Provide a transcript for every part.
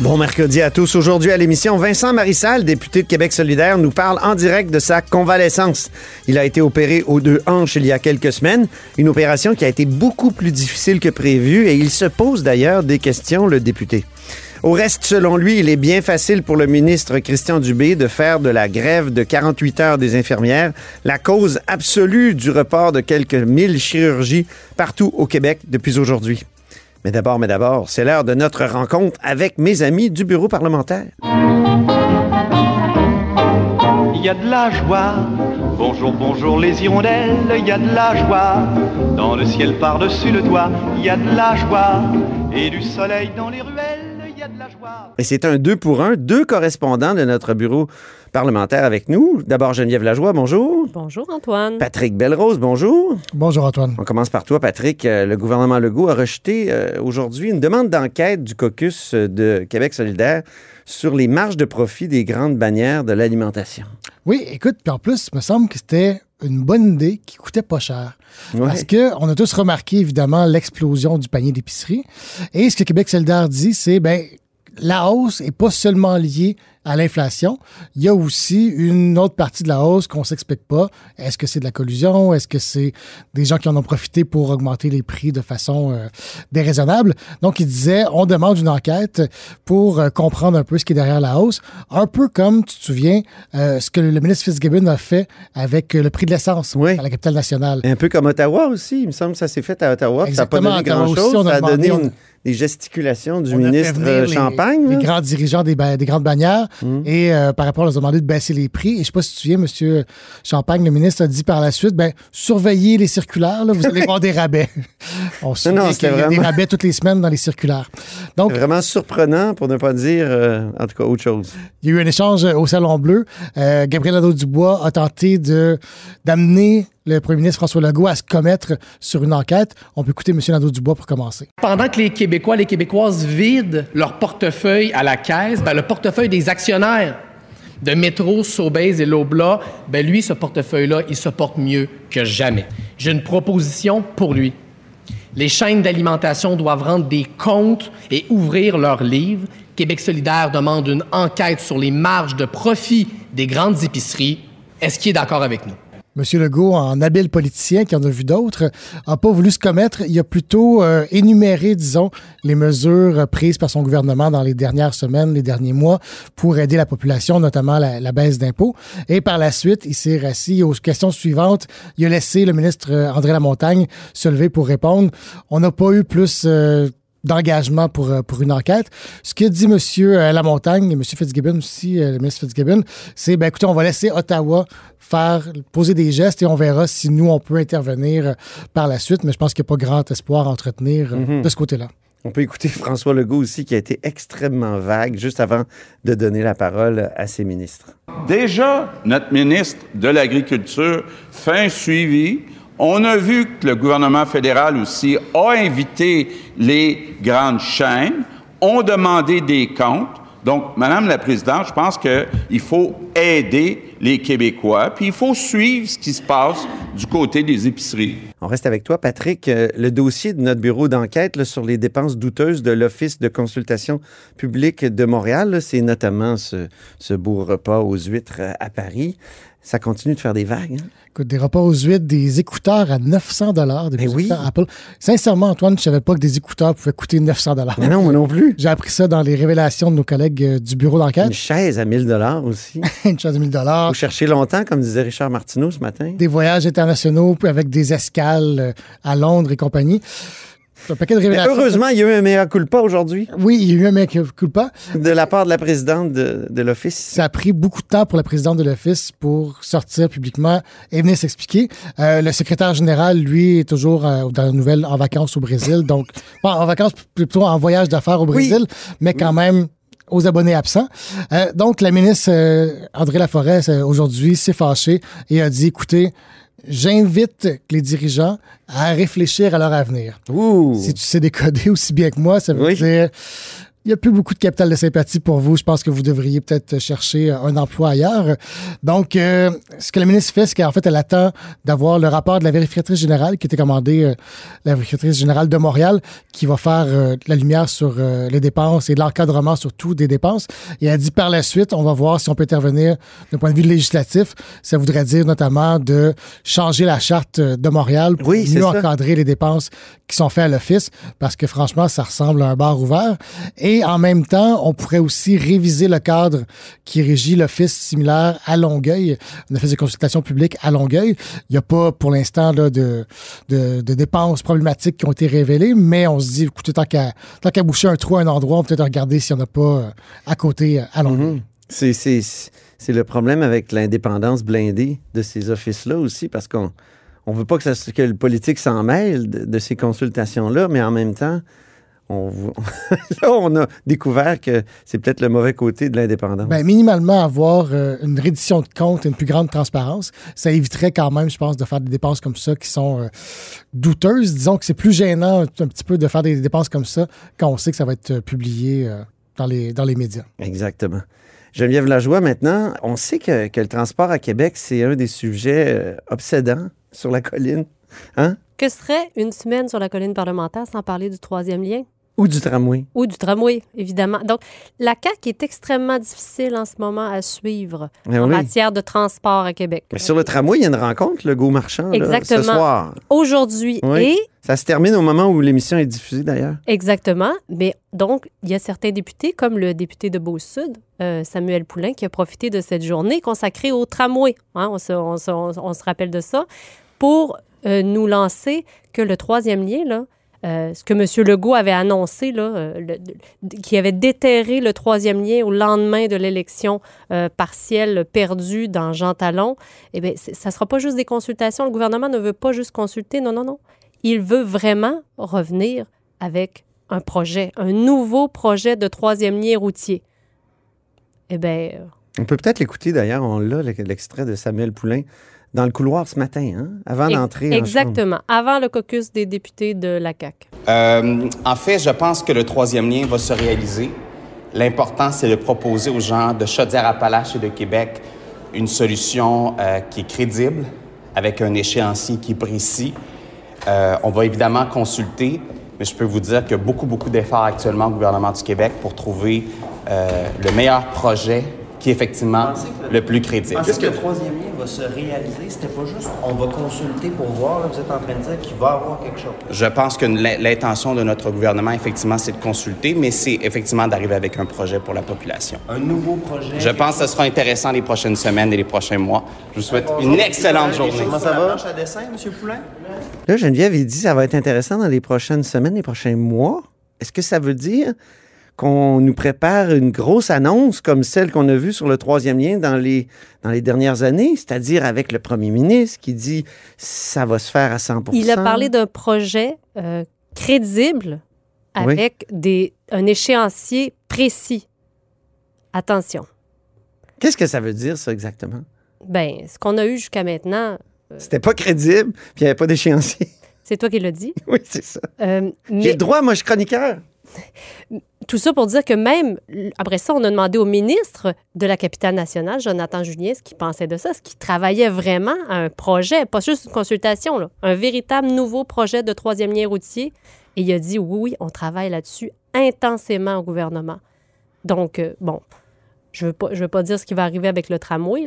Bon mercredi à tous. Aujourd'hui à l'émission, Vincent Marissal, député de Québec solidaire, nous parle en direct de sa convalescence. Il a été opéré aux deux hanches il y a quelques semaines, une opération qui a été beaucoup plus difficile que prévu et il se pose d'ailleurs des questions, le député. Au reste, selon lui, il est bien facile pour le ministre Christian Dubé de faire de la grève de 48 heures des infirmières la cause absolue du report de quelques mille chirurgies partout au Québec depuis aujourd'hui. Mais d'abord, mais d'abord, c'est l'heure de notre rencontre avec mes amis du bureau parlementaire. Il y a de la joie. Bonjour, bonjour les hirondelles, il y a de la joie. Dans le ciel par-dessus le toit, il y a de la joie. Et du soleil dans les ruelles, il y a de la joie. Et c'est un deux pour un, deux correspondants de notre bureau parlementaire avec nous. D'abord, Geneviève Lajoie, bonjour. Bonjour Antoine. Patrick Belrose, bonjour. Bonjour Antoine. On commence par toi, Patrick. Euh, le gouvernement Legault a rejeté euh, aujourd'hui une demande d'enquête du caucus euh, de Québec solidaire sur les marges de profit des grandes bannières de l'alimentation. Oui, écoute, puis en plus, il me semble que c'était une bonne idée qui coûtait pas cher. Ouais. Parce qu'on a tous remarqué, évidemment, l'explosion du panier d'épicerie. Et ce que Québec solidaire dit, c'est, ben, la hausse est pas seulement liée à l'inflation. Il y a aussi une autre partie de la hausse qu'on s'explique pas. Est-ce que c'est de la collusion? Est-ce que c'est des gens qui en ont profité pour augmenter les prix de façon euh, déraisonnable? Donc, il disait, on demande une enquête pour euh, comprendre un peu ce qui est derrière la hausse. Un peu comme, tu te souviens, euh, ce que le ministre Fitzgibbon a fait avec le prix de l'essence Oui. à la capitale nationale. Un peu comme Ottawa aussi. Il me semble que ça s'est fait à Ottawa. puis Ça n'a pas Exactement, donné grand-chose. Ça a donné une- des gesticulations du On ministre euh, les- Champagne. Les, grands dirigeants des, ba- des grandes bannières. Mm. Et euh, par rapport, on leur a demandé de baisser les prix. Et je sais pas si tu te souviens, M. Champagne, le ministre, a dit par la suite, ben, surveillez les circulaires, là, vous allez voir des rabais. On se Non, non, qu'il y a des rabais toutes les semaines dans les circulaires. Donc, Vraiment surprenant, pour ne pas dire, euh, en tout cas, autre chose. il y a eu un échange au Salon Bleu. Euh, Gabriel Nadeau-Dubois a tenté d'amener le premier ministre François Legault à se commettre sur une enquête. On peut écouter M. Nadeau-Dubois pour commencer. Pendant que les Québécois, les Québécoises vident leur portefeuille à la caisse, ben, le portefeuille des actionnaires de Métro, Sobeys et Lobla, ben, lui, ce portefeuille-là, il se porte mieux que jamais. J'ai une proposition pour lui. Les chaînes d'alimentation doivent rendre des comptes et ouvrir leurs livres. Québec solidaire demande une enquête sur les marges de profit des grandes épiceries. Est-ce qu'il est d'accord avec nous? M. Legault, en habile politicien qui en a vu d'autres, n'a pas voulu se commettre. Il a plutôt euh, énuméré, disons, les mesures prises par son gouvernement dans les dernières semaines, les derniers mois, pour aider la population, notamment la, la baisse d'impôts. Et par la suite, il s'est rassis aux questions suivantes. Il a laissé le ministre euh, André Lamontagne se lever pour répondre. On n'a pas eu plus... euh, d'engagement pour, euh, pour une enquête. Ce que dit M. Lamontagne et M. Fitzgibbon aussi, euh, le ministre Fitzgibbon, c'est, ben, écoutez, on va laisser Ottawa faire, poser des gestes et on verra si nous, on peut intervenir euh, par la suite. Mais je pense qu'il n'y a pas grand espoir à entretenir euh, de ce côté-là. On peut écouter François Legault aussi, qui a été extrêmement vague juste avant de donner la parole à ses ministres. Déjà, notre ministre de l'Agriculture fait un suivi. On a vu que le gouvernement fédéral aussi a invité les grandes chaînes, ont demandé des comptes. Donc, Madame la Présidente, je pense qu'il faut aider les Québécois, puis il faut suivre ce qui se passe du côté des épiceries. On reste avec toi, Patrick. Euh, le dossier de notre bureau d'enquête sur les dépenses douteuses de l'Office de consultation publique de Montréal, c'est notamment ce, ce beau repas aux huîtres euh, à Paris. Ça continue de faire des vagues. hein? Écoute, des repas aux huîtres, des écouteurs à 900 dollars depuis Mais oui. ce temps, Apple. Sincèrement, Antoine, je savais pas que des écouteurs pouvaient coûter 900 dollars. Mais non, moi non plus. J'ai appris ça dans les révélations de nos collègues euh, du bureau d'enquête. Une chaise à 1000 dollars aussi. Une chose de 1000 dollars. Faut chercher longtemps, comme disait Richard Martineau ce matin. des voyages internationaux puis avec des escales euh, à Londres et compagnie. Un paquet de Mais révélations. heureusement, il y a eu un mea culpa aujourd'hui Oui, il y a eu un mec culpa. de la part de la présidente de, de l'Office. Ça a pris beaucoup de temps pour la présidente de l'Office pour sortir publiquement et venir s'expliquer. Euh, le secrétaire général, lui, est toujours euh, dans la nouvelle en vacances au Brésil. Donc, en vacances, plutôt en voyage d'affaires au Brésil, mais quand même aux abonnés absents. Euh, donc, la ministre André Laforêt, aujourd'hui, s'est fâchée et a dit, écoutez, j'invite les dirigeants à réfléchir à leur avenir. Ouh! Si tu sais décoder aussi bien que moi, ça veut Oui. dire il n'y a plus beaucoup de capital de sympathie pour vous. Je pense que vous devriez peut-être chercher un emploi ailleurs. Donc, euh, ce que la ministre fait, c'est qu'en fait, elle attend d'avoir le rapport de la vérificatrice générale qui était commandé, euh, la vérificatrice générale de Montréal, qui va faire euh, la lumière sur euh, les dépenses et l'encadrement surtout des dépenses. Et elle dit par la suite, on va voir si on peut intervenir d'un point de vue législatif. Ça voudrait dire notamment de changer la charte de Montréal pour Oui, mieux ça. encadrer les dépenses qui sont faites à l'office, parce que franchement, ça ressemble à un bar ouvert. Et en même temps, on pourrait aussi réviser le cadre qui régit l'office similaire à Longueuil, un office de consultation publique à Longueuil. Il n'y a pas pour l'instant de, dépenses problématiques qui ont été révélées, mais on se dit, écoutez, tant qu'à boucher un trou à un endroit, on peut peut-être regarder s'il n'y en a pas euh, à côté euh, à Longueuil. C'est, c'est, le problème avec l'indépendance blindée de ces offices-là aussi, parce qu'on on veut pas que, le politique s'en mêle de ces consultations-là, mais en même temps, on, là, on a découvert que c'est peut-être le mauvais côté de l'indépendance. Ben, minimalement, avoir euh, une reddition de compte et une plus grande transparence, ça éviterait quand même, je pense, de faire des dépenses comme ça qui sont euh, douteuses. Disons que c'est plus gênant un petit peu de faire des dépenses comme ça quand on sait que ça va être euh, publié euh, dans, les, dans les médias. Exactement. Geneviève Lajoie, maintenant, on sait que, que le transport à Québec, c'est un des sujets euh, obsédants sur la colline. Hein? Que serait une semaine sur la colline parlementaire sans parler du troisième lien? Ou du tramway. ou du tramway, évidemment. Donc, la CAQ est extrêmement difficile en ce moment à suivre Eh en oui. matière de transport à Québec. Mais sur le tramway, il y a une rencontre, le Go Marchand, là, Exactement. ce soir. Aujourd'hui Oui. et Ça se termine au moment où l'émission est diffusée, d'ailleurs. Exactement. Mais donc, il y a certains députés, comme le député de Beau-Sud, euh, Samuel Poulain, qui a profité de cette journée consacrée au tramway. Hein, on, se, on se- on- on se rappelle de ça. Pour euh, nous lancer que le troisième lien, là, euh, ce que M. Legault avait annoncé, là, euh, le- qui avait déterré le troisième lien au lendemain de l'élection euh, partielle perdue dans Jean Talon, eh bien, ça ne sera pas juste des consultations. Le gouvernement ne veut pas juste consulter. Non, non, non. Il veut vraiment revenir avec un projet, un nouveau projet de troisième lien routier. Eh bien, On peut peut-être l'écouter, d'ailleurs, on l'a, l'extrait de Samuel Poulain, dans le couloir ce matin, hein, avant d'entrer en exactement, avant le caucus des députés de la CAQ. Euh, en fait, je pense que le troisième lien va se réaliser. L'important, c'est de proposer aux gens de Chaudière-Appalaches et de Québec une solution euh, qui est crédible, avec un échéancier qui est précis. Euh, on va évidemment consulter, mais je peux vous dire qu'il y a beaucoup, beaucoup d'efforts actuellement au gouvernement du Québec pour trouver euh, le meilleur projet qui est effectivement le plus crédible. Est-ce que le troisième lien va se réaliser? C'était pas juste on va consulter pour voir, là, vous êtes en train de dire qu'il va y avoir quelque chose. Je pense que l'in- l'intention de notre gouvernement, effectivement, c'est de consulter, mais c'est effectivement d'arriver avec un projet pour la population. Un nouveau projet. Je pense que ce sera intéressant les prochaines semaines et les prochains mois. Je vous souhaite une excellente journée. Comment ça va? à dessin, M. Poulain? Là, Geneviève, il dit que ça va être intéressant dans les prochaines semaines, les prochains mois. Est-ce que ça veut dire qu'on nous prépare une grosse annonce comme celle qu'on a vue sur le troisième lien dans les, dans les dernières années, c'est-à-dire avec le premier ministre qui dit ça va se faire à 100% Il a parlé d'un projet euh, crédible Oui. avec des, un échéancier précis. Attention. Qu'est-ce que ça veut dire, ça, exactement? Ben, ce qu'on a eu jusqu'à maintenant, C'était pas crédible, puis il n'y avait pas d'échéancier. c'est toi qui l'as dit? oui, c'est ça. Euh, J'ai le droit, moi, je suis chroniqueur. Tout ça pour dire que même, après ça, on a demandé au ministre de la capitale nationale, Jonathan Julien, ce qu'il pensait de ça, ce qu'il travaillait vraiment à un projet, pas juste une consultation, un véritable nouveau projet de troisième lien routier. Et il a dit oui, oui, on travaille là-dessus intensément au gouvernement. Donc, euh, bon, je ne veux, pas- dire ce qui va arriver avec le tramway,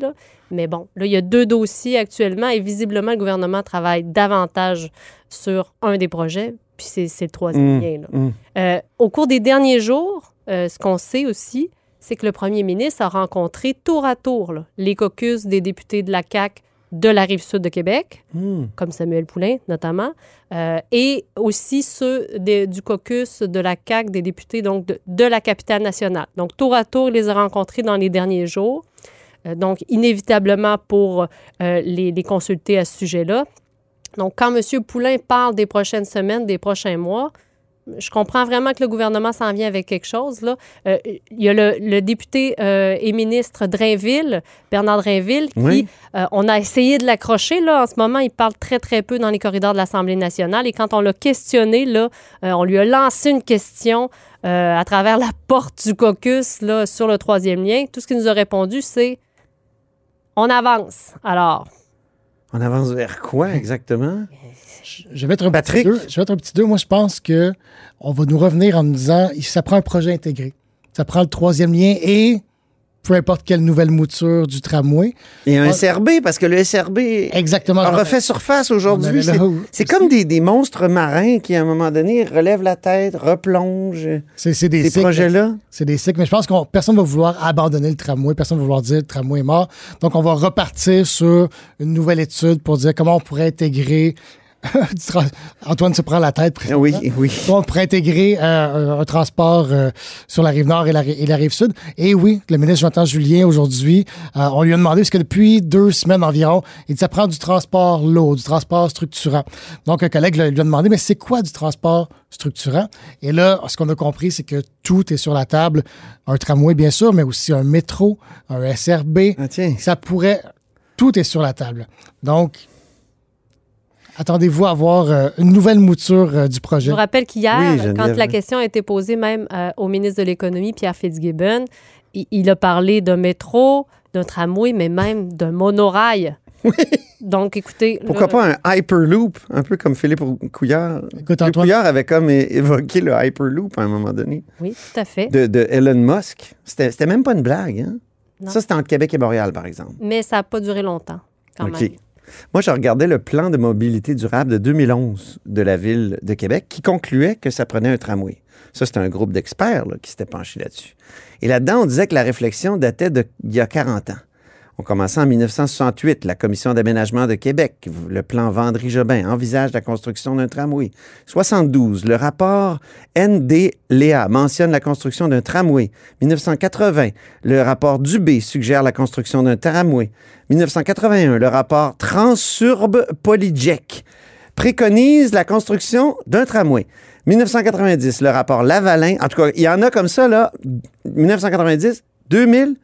mais bon, là, il y a deux dossiers actuellement et visiblement, le gouvernement travaille davantage sur un des projets, puis c'est le troisième Mmh, lien. là. mmh. Euh, au cours des derniers jours, euh, ce qu'on sait aussi, c'est que le premier ministre a rencontré tour à tour là, les caucus des députés de la CAQ de la rive sud de Québec, Hmm. comme Samuel Poulain notamment, euh, et aussi ceux du caucus de la CAQ des députés donc de, de la capitale nationale. Donc tour à tour, il les a rencontrés dans les derniers jours. Donc inévitablement pour les, les consulter à ce sujet-là. Donc quand M. Poulain parle des prochaines semaines, des prochains mois, Je comprends vraiment que le gouvernement s'en vient avec quelque chose. Là. Euh, il y a le, le député euh, et ministre Drainville, Bernard Drainville, qui, Oui. euh, on a essayé de l'accrocher. Là. En ce moment, il parle très, très peu dans les corridors de l'Assemblée nationale. Et quand on l'a questionné, là, on lui a lancé une question à travers la porte du caucus là, sur le troisième lien. Tout ce qu'il nous a répondu, c'est on avance. Alors, On avance vers quoi exactement? Je vais être un Patrick? petit deux. Je vais être un petit deux. Moi, je pense que on va nous revenir en nous disant ça prend un projet intégré. Ça prend le troisième lien et peu importe quelle nouvelle mouture du tramway. Et un Ah. SRB, parce que le SRB Exactement. a refait surface aujourd'hui. C'est- comme des, des monstres marins qui, à un moment donné, relèvent la tête, replongent. C'est c'est des Ces projets-là? C'est des cycles, mais je pense que personne ne va vouloir abandonner le tramway, personne ne va vouloir dire le tramway est mort. Donc, on va repartir sur une nouvelle étude pour dire comment on pourrait intégrer. Antoine se prend la tête. présentement. Oui, oui. On pourrait intégrer euh, un, transport euh, sur la rive nord et la, ri- et la rive sud. Et oui, le ministre Jonathan Julien, aujourd'hui, euh, on lui a demandé, parce que depuis deux semaines environ, il dit ça prend du transport lourd, du transport structurant. Donc, un collègue lui a demandé, mais c'est quoi du transport structurant? Et là, ce qu'on a compris, c'est que tout est sur la table. Un tramway, bien sûr, mais aussi un métro, un SRB. Ah, tiens. Ça pourrait... Tout est sur la table. Donc, attendez-vous à avoir euh, une nouvelle mouture euh, du projet. Je vous rappelle qu'hier, Oui, quand la oui. question a été posée même euh, au ministre de l'Économie, Pierre Fitzgibbon, il, il a parlé d'un métro, d'un tramway, mais même d'un monorail. Donc, écoutez. Pourquoi pas un Hyperloop, un peu comme Philippe Couillard. Écoute, Philippe Antoine, Couillard avait comme évoqué le Hyperloop à un moment donné Oui, tout à fait. de, de Elon Musk. C'était même pas une blague. Hein? Ça, c'était entre Québec et Montréal, par exemple. Mais ça n'a pas duré longtemps, quand même. Moi, je regardais le plan de mobilité durable de 2011 de la ville de Québec qui concluait que ça prenait un tramway. Ça, c'était un groupe d'experts qui s'était penché là-dessus. Et là-dedans, on disait que la réflexion datait d'il y a 40 ans. On commençait en 1968. La Commission d'aménagement de Québec, le plan Vendry-Jobin, envisage la construction d'un tramway. 72. Le rapport ND-Léa mentionne la construction d'un tramway. 1980. Le rapport Dubé suggère la construction d'un tramway. 1981. Le rapport Transurbe Polyjec préconise la construction d'un tramway. 1990, le rapport Lavalin. En tout cas, il y en a comme ça, là. 1990, 2000,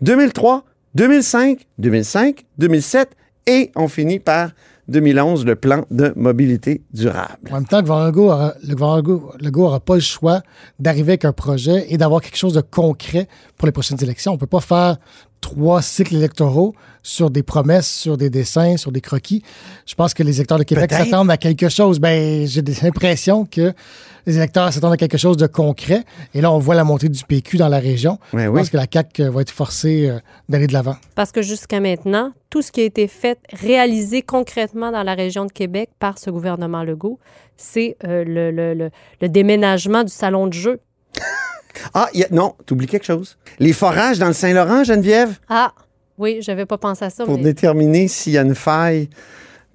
2003, 2005, 2005, 2007 et on finit par 2011, le plan de mobilité durable. En même temps, le gouvernement Legault le n'aura pas le choix d'arriver avec un projet et d'avoir quelque chose de concret pour les prochaines élections. On ne peut pas faire trois cycles électoraux sur des promesses, sur des dessins, sur des croquis. Je pense que les électeurs de Québec s'attendent à quelque chose. Ben, j'ai l'impression que les électeurs s'attendent à quelque chose de concret. Et là, on voit la montée du PQ dans la région. Ouais, Je oui. pense que la CAQ va être forcée euh, d'aller de l'avant. Parce que jusqu'à maintenant, tout ce qui a été fait, réalisé concrètement dans la région de Québec par ce gouvernement Legault, c'est euh, le, le- le- le déménagement du salon de jeu. Ah, il y a- non, t'oublies quelque chose. Les forages dans le Saint-Laurent, Geneviève, Ah, oui, j'avais pas pensé à ça. pour mais... déterminer s'il y a une faille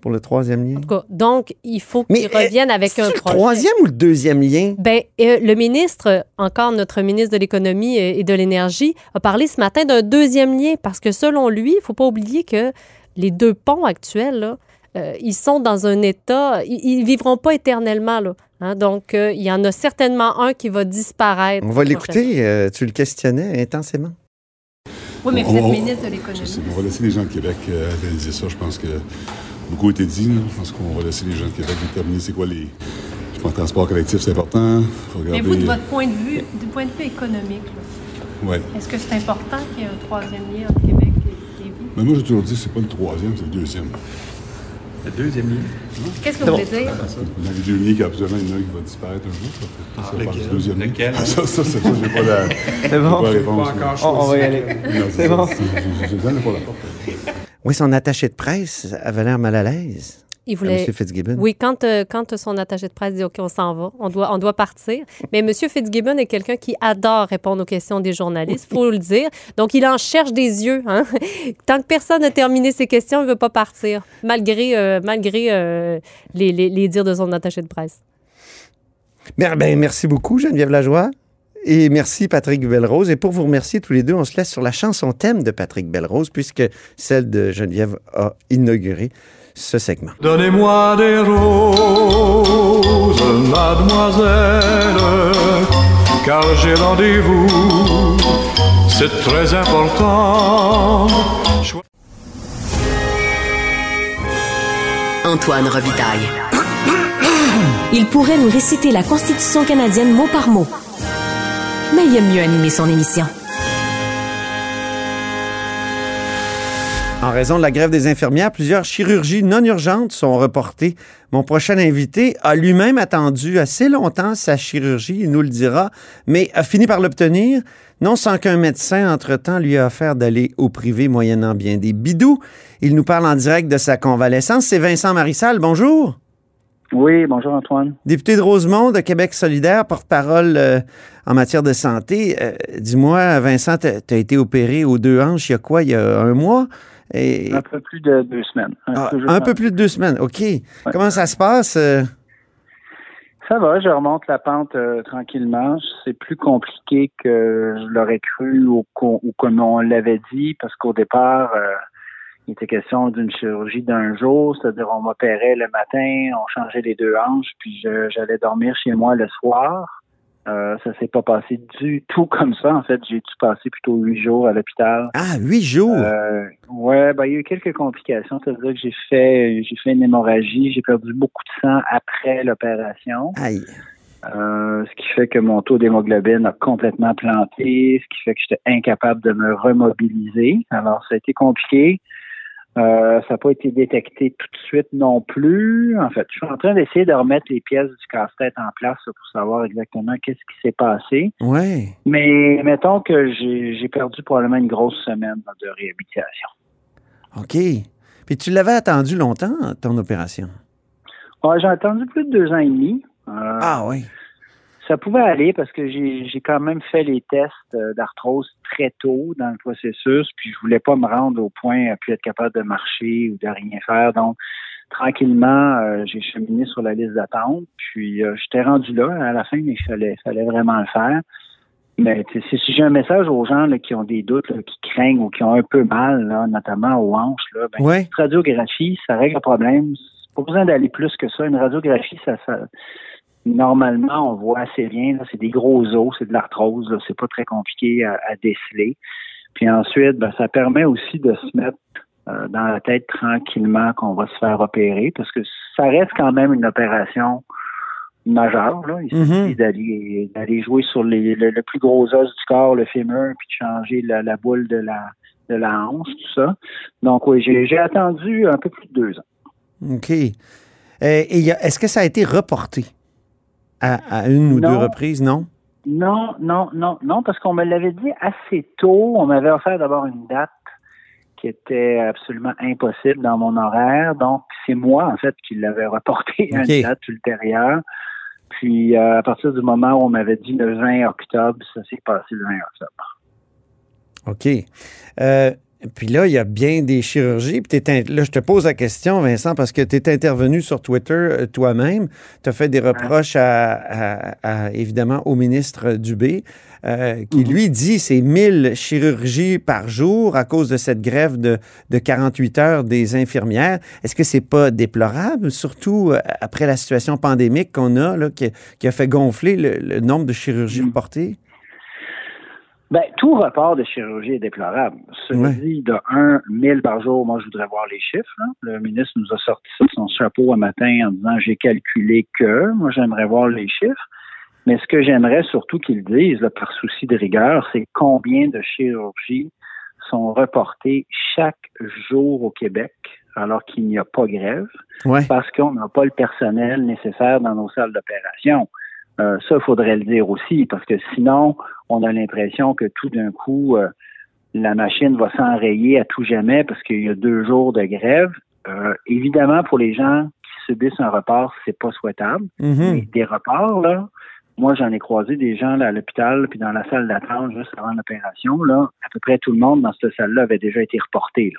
pour le troisième lien? En tout cas, donc, il faut Mais, qu'ils reviennent avec C'est un le projet. troisième ou le deuxième lien? Ben, euh, le ministre, encore notre ministre de l'Économie et et de l'Énergie, a parlé ce matin d'un deuxième lien parce que selon lui, il ne faut pas oublier que les deux ponts actuels, là, euh, ils sont dans un état, ils ne vivront pas éternellement. Là, hein. donc, euh, il y en a certainement un qui va disparaître. On va l'écouter. euh, tu le questionnais intensément. Oui, mais vous êtes on- ministre de l'économie. on va laisser les gens de Québec euh, analyser ça. Je pense que beaucoup a été dit. là. Je pense qu'on va laisser les gens de Québec déterminer c'est quoi les. Je pense que le transport collectif, c'est important. Faut Mais vous, de votre point de vue, du point de vue économique, là, Ouais. est-ce que c'est important qu'il y ait un troisième lien entre Québec et Lévis? Mais moi, j'ai toujours dit c'est pas le troisième, c'est le deuxième. Le deuxième lien. Qu'est-ce que vous voulez dire? Dans les deux absolument, il y en a un qui va disparaître un jour. Ça, Ah, ça, ça part du lequel? deuxième lien. Lequel? Ah, ça, ça, c'est ça, j'ai pas la, j'ai bon. pas la réponse. Pas encore On, on va y aller. C'est ça, bon. c'est- Je je- je donne pas la porte. Oui, son attaché de presse avait l'air mal à l'aise. Il voulait. M. Fitzgibbon. Oui, quand, euh, quand son attaché de presse dit OK, on s'en va, on doit, on doit partir. Mais M. Fitzgibbon est quelqu'un qui adore répondre aux questions des journalistes, il faut le dire. Donc, il en cherche des yeux. hein. Tant que personne n'a terminé ses questions, il ne veut pas partir, malgré, euh, malgré euh, les, les- les dires de son attaché de presse. Bien, ben, merci beaucoup, Geneviève Lajoie. Et merci, Patrick Belrose. Et pour vous remercier tous les deux, on se laisse sur la chanson thème de Patrick Belrose, puisque celle de Geneviève a inauguré ce segment. Donnez-moi des roses, mademoiselle, car j'ai rendez-vous, c'est très important. Antoine Robitaille. Il pourrait nous réciter la Constitution canadienne mot par mot. Mais il aime mieux animer son émission. En raison de la grève des infirmières, plusieurs chirurgies non urgentes sont reportées. Mon prochain invité a lui-même attendu assez longtemps sa chirurgie, il nous le dira, mais a fini par l'obtenir, non sans qu'un médecin, entre-temps, lui a offert d'aller au privé moyennant bien des bidous. Il nous parle en direct de sa convalescence. C'est Vincent Marissal. Bonjour. Oui, bonjour Antoine. Député de Rosemont de Québec solidaire, porte-parole euh, en matière de santé. Euh, dis-moi, Vincent, tu as été opéré aux deux hanches il y a quoi, il y a un mois? Et... Un peu plus de deux semaines. Un, ah, peu, un peu, plus de deux semaines, OK. Comment ça se passe? euh? Ça va, je remonte la pente euh, tranquillement. C'est plus compliqué que je l'aurais cru ou, ou comme on l'avait dit, parce qu'au départ, euh, il était question d'une chirurgie d'un jour, c'est-à-dire on m'opérait le matin, on changeait les deux hanches, puis je- j'allais dormir chez moi le soir. Euh, ça s'est pas passé du tout comme ça. En fait, j'ai dû passer plutôt huit jours à l'hôpital. Ah, huit jours? Euh, ouais, ben, il y a eu quelques complications. C'est-à-dire que j'ai fait, j'ai fait une hémorragie. J'ai perdu beaucoup de sang après l'opération. Aïe. Euh, ce qui fait que mon taux d'hémoglobine a complètement planté, ce qui fait que j'étais incapable de me remobiliser. Alors, ça a été compliqué. Euh, ça n'a pas été détecté tout de suite non plus. En fait, je suis en train d'essayer de remettre les pièces du casse-tête en place pour savoir exactement qu'est-ce qui s'est passé. Ouais. Mais mettons que j'ai perdu probablement une grosse semaine de réhabilitation. OK. Puis tu l'avais attendu longtemps, ton opération? J'ai attendu plus de deux ans et demi. Euh, Ah oui. Ça pouvait aller parce que j'ai j'ai quand même fait les tests euh, d'arthrose très tôt dans le processus, puis je voulais pas me rendre au point à plus être capable de marcher ou de rien faire. Donc, tranquillement, euh, j'ai cheminé sur la liste d'attente, puis euh, j'étais rendu là à la fin, mais il fallait, fallait vraiment le faire. Mais tu sais, si j'ai un message aux gens là, qui ont des doutes, là, qui craignent ou qui ont un peu mal, là, notamment aux hanches, là, ben, Ouais. une radiographie, ça règle le problème. C'est pas besoin d'aller plus que ça. Une radiographie, ça, ça normalement, on voit assez bien. là, C'est des gros os, c'est de l'arthrose. C'est pas très compliqué à, à déceler. Puis ensuite, ben, ça permet aussi de se mettre euh, dans la tête tranquillement qu'on va se faire opérer parce que ça reste quand même une opération majeure. Là. Il suffit d'aller d'aller jouer sur les, le, le plus gros os du corps, le fémur, puis de changer la, la boule de la de la hanche, tout ça. Donc oui, j'ai attendu un peu plus de deux ans. OK. Euh, est-ce que ça a été reporté? À, à une ou Non. deux reprises, non? Non, non, non, non, parce qu'on me l'avait dit assez tôt. On m'avait offert d'abord une date qui était absolument impossible dans mon horaire. Donc, c'est moi, en fait, qui l'avais reporté à une date ultérieure. Puis, euh, à partir du moment où on m'avait dit le 20 octobre, ça s'est passé le 20 octobre. OK. Euh, puis là, il y a bien des chirurgies. Puis t'es in- là, je te pose la question, Vincent, parce que tu es intervenu sur Twitter euh, toi-même. Tu as fait des reproches à, à- à, évidemment au ministre Dubé, euh, qui lui dit c'est 1000 chirurgies par jour à cause de cette grève de, de 48 heures des infirmières. Est-ce que c'est pas déplorable, surtout euh, après la situation pandémique qu'on a, là, qui, qui a fait gonfler le, le nombre de chirurgies reportées? Ben, tout report de chirurgie est déplorable. Cela dit, de 1 1000 par jour, moi, je voudrais voir les chiffres. là. Le ministre nous a sorti ça de son chapeau un matin en disant j'ai calculé que. Moi, j'aimerais voir les chiffres. Mais ce que j'aimerais surtout qu'ils disent, là, par souci de rigueur, c'est combien de chirurgies sont reportées chaque jour au Québec alors qu'il n'y a pas grève Ouais. parce qu'on n'a pas le personnel nécessaire dans nos salles d'opération. Euh, ça, il faudrait le dire aussi, parce que sinon, on a l'impression que tout d'un coup, euh, la machine va s'enrayer à tout jamais parce qu'il y a deux jours de grève. Euh, évidemment, pour les gens qui subissent un report, c'est pas souhaitable. Mais des reports, là, moi, j'en ai croisé des gens là, à l'hôpital, puis dans la salle d'attente juste avant l'opération, là, à peu près tout le monde dans cette salle-là avait déjà été reporté.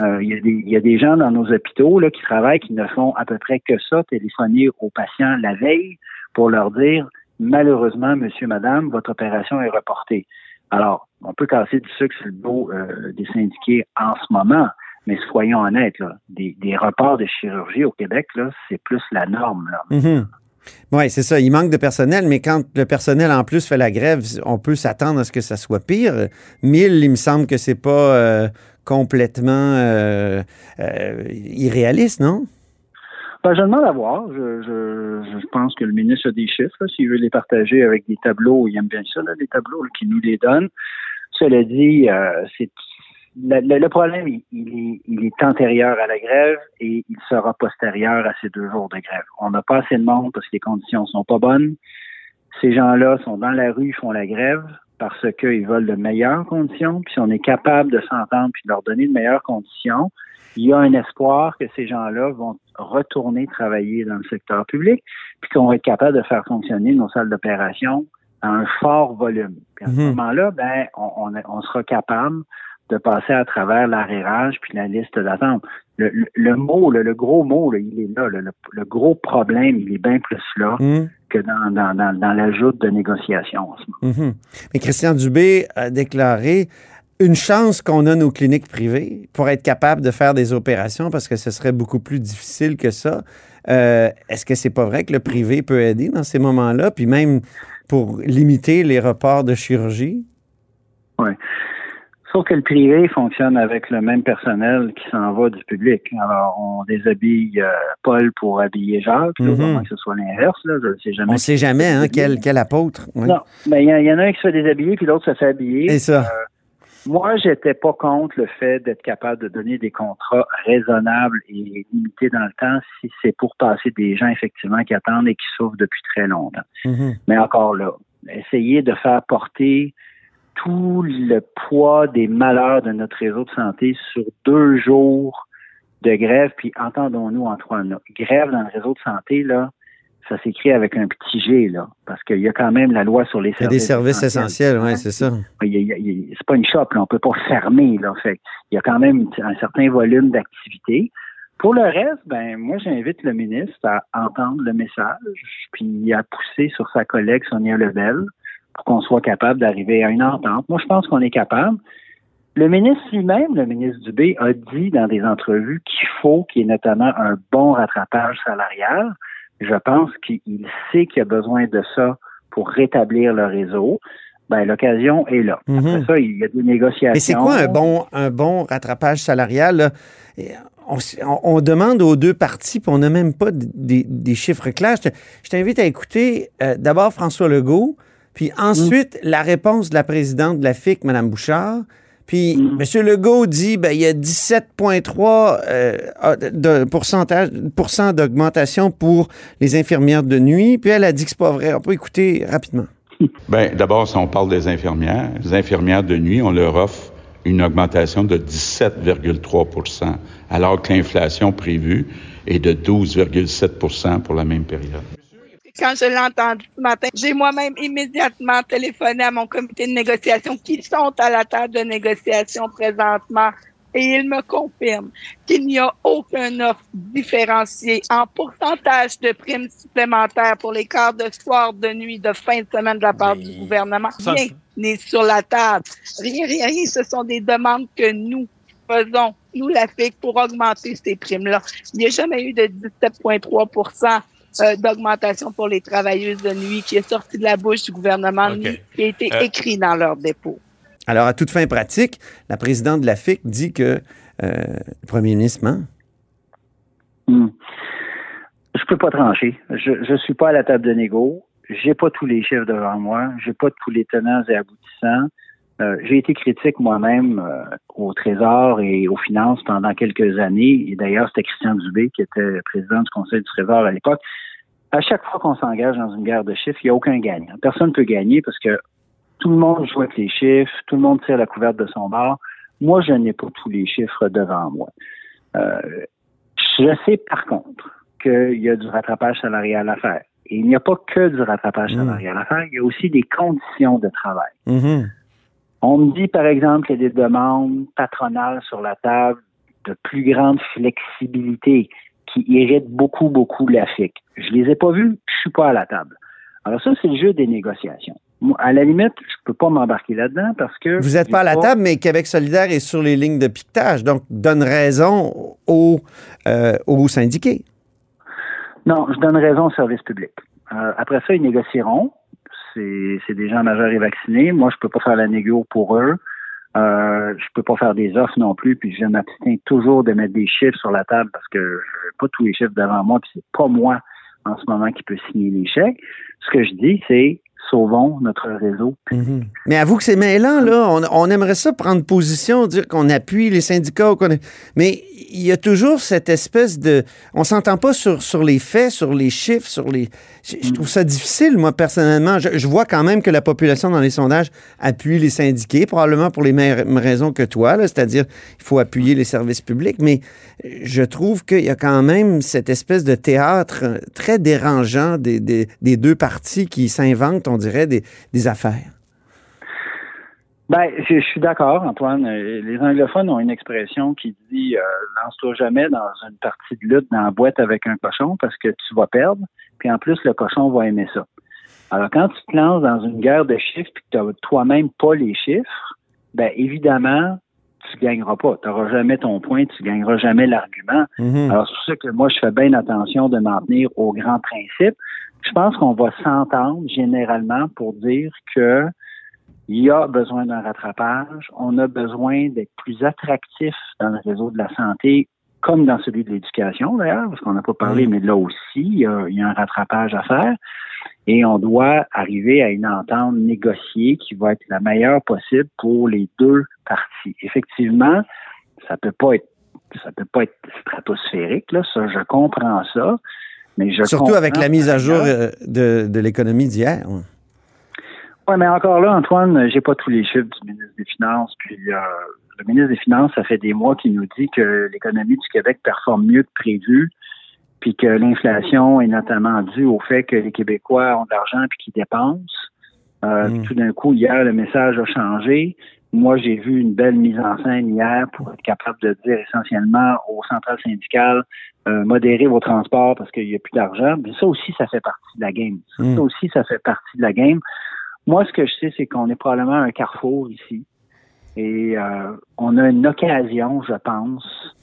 Euh, Il y, a des- il y a des gens dans nos hôpitaux là, qui travaillent qui ne font à peu près que ça, téléphoner aux patients la veille pour leur dire malheureusement, monsieur, madame, votre opération est reportée. Alors, on peut casser du sucre sur le dos euh, des syndiqués en ce moment, Mais soyons honnêtes, là, des, reports de chirurgie au Québec, c'est plus la norme. Mhm. Oui, c'est ça. Il manque de personnel, mais quand le personnel en plus fait la grève, on peut s'attendre à ce que ça soit pire. 1000, il me semble que c'est pas euh, complètement euh, irréaliste, non? Ben, je demande à voir. Je, je, je pense que le ministre a des chiffres. S'il veut les partager avec des tableaux, il aime bien ça, là, les tableaux, là, nous les donne. Cela dit, euh, c'est le, le- problème, il, il est, il est antérieur à la grève et il sera postérieur à ces deux jours de grève. On n'a pas assez de monde parce que les conditions sont pas bonnes. Ces gens-là sont dans la rue, font la grève parce qu'ils veulent de meilleures conditions. Puis si on est capable de s'entendre puis de leur donner de meilleures conditions, il y a un espoir que ces gens-là vont retourner travailler dans le secteur public, puis qu'on va être capable de faire fonctionner nos salles d'opération à un fort volume. Puis à ce Mhm. moment-là, ben, on, on, on sera capable de passer à travers l'arrérage puis la liste d'attente. Le, le, le mot, le, le gros mot, là, il est là. Le, gros problème, il est bien plus là Mhm. que dans, dans, dans, dans l'ajout de négociations en ce moment. Mhm. Mais Christian Dubé a déclaré une chance qu'on a nos cliniques privées pour être capable de faire des opérations parce que ce serait beaucoup plus difficile que ça. Euh, Est-ce que c'est pas vrai que le privé peut aider dans ces moments-là, puis même pour limiter les reports de chirurgie? Oui. Sauf que le privé fonctionne avec le même personnel qui s'en va du public. Alors, on déshabille euh, Paul pour habiller Jacques, au moins que ce soit l'inverse. Je ne sais jamais. On ne sait jamais hein, quel, quel apôtre. Ouais. Non, mais il y, en- il y en a un qui se fait déshabiller, puis l'autre se fait habiller. C'est ça. Euh, moi, j'étais pas contre le fait d'être capable de donner des contrats raisonnables et limités dans le temps si c'est pour passer des gens effectivement qui attendent et qui souffrent depuis très longtemps. Mhm. Mais encore là, essayer de faire porter tout le poids des malheurs de notre réseau de santé sur deux jours de grève, puis entendons-nous en trois notes. Grève dans le réseau de santé, là, ça s'écrit avec un petit G, là, parce qu'il y a quand même la loi sur les Il y a des services essentiels, oui, c'est ça. c'est pas une shop, là, on peut pas fermer. Là, fait, il y a quand même un certain volume d'activité. Pour le reste, ben moi j'invite le ministre à entendre le message, puis à pousser sur sa collègue Sonia Lebel pour qu'on soit capable d'arriver à une entente. Moi, je pense qu'on est capable. Le ministre lui-même, le ministre Dubé, a dit dans des entrevues qu'il faut qu'il y ait notamment un bon rattrapage salarial. Je pense qu'il sait qu'il y a besoin de ça pour rétablir le réseau. Ben, l'occasion est là. Après ça, il y a des négociations. Mhm. Mais c'est quoi un bon, un bon rattrapage salarial? là? On, on- demande aux deux parties, puis on n'a même pas des, des chiffres clairs. Je te- je t'invite à écouter euh, d'abord François Legault, puis ensuite la réponse de la présidente de la FIC, Mme Bouchard. Puis M. Legault dit ben, il y a 17,3 euh, de pourcentage, pourcent d'augmentation pour les infirmières de nuit. Puis elle a dit que c'est pas vrai. On peut écouter rapidement. Bien, d'abord, si on parle des infirmières, les infirmières de nuit, on leur offre une augmentation de 17,3% alors que l'inflation prévue est de 12,7% pour la même période. Quand je l'ai entendu ce matin, j'ai moi-même immédiatement téléphoné à mon comité de négociation qui sont à la table de négociation présentement et ils me confirment qu'il n'y a aucun offre différenciée en pourcentage de primes supplémentaires pour les quarts de soir, de nuit, de fin de semaine de la part du gouvernement. Rien n'est sur la table. Rien, rien, rien. Ce sont des demandes que nous faisons, nous, la FIC, pour augmenter ces primes-là. Il n'y a jamais eu de 17,3 euh, d'augmentation pour les travailleuses de nuit qui est sorti de la bouche du gouvernement, ni qui a été Euh, écrit dans leur dépôt. Alors, à toute fin pratique, la présidente de la FIC dit que euh, le premier ministre ment. Hmm. Je peux pas trancher. Je je suis pas à la table de négo. J'ai pas tous les chiffres devant moi. J'ai pas tous les tenants et aboutissants. Euh, j'ai été critique moi-même euh, au Trésor et aux finances pendant quelques années. Et d'ailleurs, c'était Christian Dubé qui était président du Conseil du Trésor à l'époque. À chaque fois qu'on s'engage dans une guerre de chiffres, il n'y a aucun gagnant. Personne ne peut gagner parce que tout le monde joue avec les chiffres, tout le monde tire la couverte de son bord. Moi, je n'ai pas tous les chiffres devant moi. Euh, je sais par contre qu'il y a du rattrapage salarial à faire. Et il n'y a pas que du rattrapage Mm. salarial à faire, il y a aussi des conditions de travail. Mhm. On me dit, par exemple, qu'il y a des demandes patronales sur la table de plus grande flexibilité qui irritent beaucoup, beaucoup la FIC. Je les ai pas vues, je suis pas à la table. Alors ça, c'est le jeu des négociations. Moi, à la limite, je peux pas m'embarquer là-dedans parce que... Vous n'êtes pas à la table, mais Québec solidaire est sur les lignes de piquetage, donc donne raison aux, euh, aux syndiqués. Non, je donne raison au service public. Euh, après ça, ils négocieront. C'est c'est des gens majeurs et vaccinés. Moi, je peux pas faire la négo pour eux. Euh, je peux pas faire des offres non plus, puis je m'abstiens toujours de mettre des chiffres sur la table parce que je veux pas tous les chiffres devant moi, puis c'est pas moi en ce moment qui peut signer les chèques. Ce que je dis, c'est sauvons notre réseau. Mhm. Mais avoue que c'est mêlant, là. On, aimerait ça prendre position, dire qu'on appuie les syndicats. Mais il y a toujours cette espèce de... On s'entend pas sur, sur les faits, sur les chiffres, sur les... Je, trouve ça difficile, moi, personnellement. Je, vois quand même que la population dans les sondages appuie les syndiqués, probablement pour les mêmes raisons que toi, c'est-à-dire il faut appuyer les services publics, mais je trouve qu'il y a quand même cette espèce de théâtre très dérangeant des, des- des deux parties qui s'inventent, dirait, des, des affaires? Ben, je, je suis d'accord, Antoine. Euh, Les anglophones ont une expression qui dit euh, lance-toi jamais dans une partie de lutte dans la boîte avec un cochon parce que tu vas perdre, puis en plus le cochon va aimer ça. Alors quand tu te lances dans une guerre de chiffres puis que tu toi-même pas les chiffres, ben évidemment tu gagneras pas. Tu n'auras jamais ton point, tu gagneras jamais l'argument. Mhm. Alors c'est pour ça que moi je fais bien attention de m'en tenir aux grands principes. Je pense qu'on va s'entendre généralement pour dire que il y a besoin d'un rattrapage. On a besoin d'être plus attractif dans le réseau de la santé, comme dans celui de l'éducation, d'ailleurs, parce qu'on n'a pas parlé, mais là aussi, il y, a, il y a un rattrapage à faire. Et on doit arriver à une entente négociée qui va être la meilleure possible pour les deux parties. Effectivement, ça peut pas être ça peut pas être stratosphérique, là, ça, je comprends ça. Mais je Surtout avec la mise à jour euh, de, de l'économie d'hier. Oui, mais encore là, Antoine, j'ai pas tous les chiffres du ministre des Finances. Puis euh, le ministre des Finances, ça fait des mois qu'il nous dit que l'économie du Québec performe mieux que prévu, puis que l'inflation est notamment due au fait que les Québécois ont de l'argent puis qu'ils dépensent. Euh, Tout d'un coup, hier, le message a changé. Moi, j'ai vu une belle mise en scène hier pour être capable de dire essentiellement aux centrales syndicales euh, modérez vos transports parce qu'il n'y a plus d'argent. Mais ça aussi, ça fait partie de la game. Ça, Mm. ça aussi, ça fait partie de la game. Moi, ce que je sais, c'est qu'on est probablement à un carrefour ici. Et euh, on a une occasion, je pense,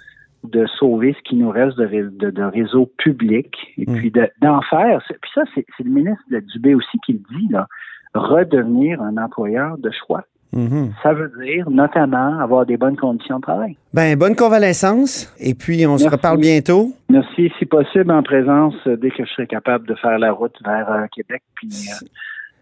de sauver ce qui nous reste de, ré- de, de réseau public et puis de- d'en faire. Puis ça, c'est le ministre Dubé aussi qui le dit, là, redevenir un employeur de choix. Mhm. Ça veut dire notamment avoir des bonnes conditions de travail. Ben, bonne convalescence. Et puis, on se reparle bientôt. Merci, si possible, en présence, euh, dès que je serai capable de faire la route vers euh, Québec, puis euh,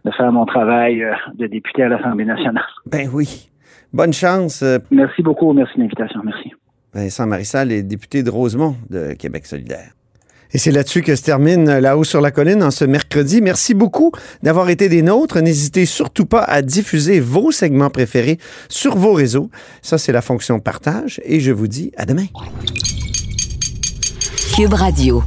de faire mon travail euh, de député à l'Assemblée nationale. Ben oui. Bonne chance. Merci beaucoup, merci de l'invitation, merci. Vincent Marissal est député de Rosemont de Québec solidaire. Et c'est là-dessus que se termine La Haut sur la colline en ce mercredi. Merci beaucoup d'avoir été des nôtres. N'hésitez surtout pas à diffuser vos segments préférés sur vos réseaux. Ça, c'est la fonction partage. Et je vous dis à demain. Cube Radio.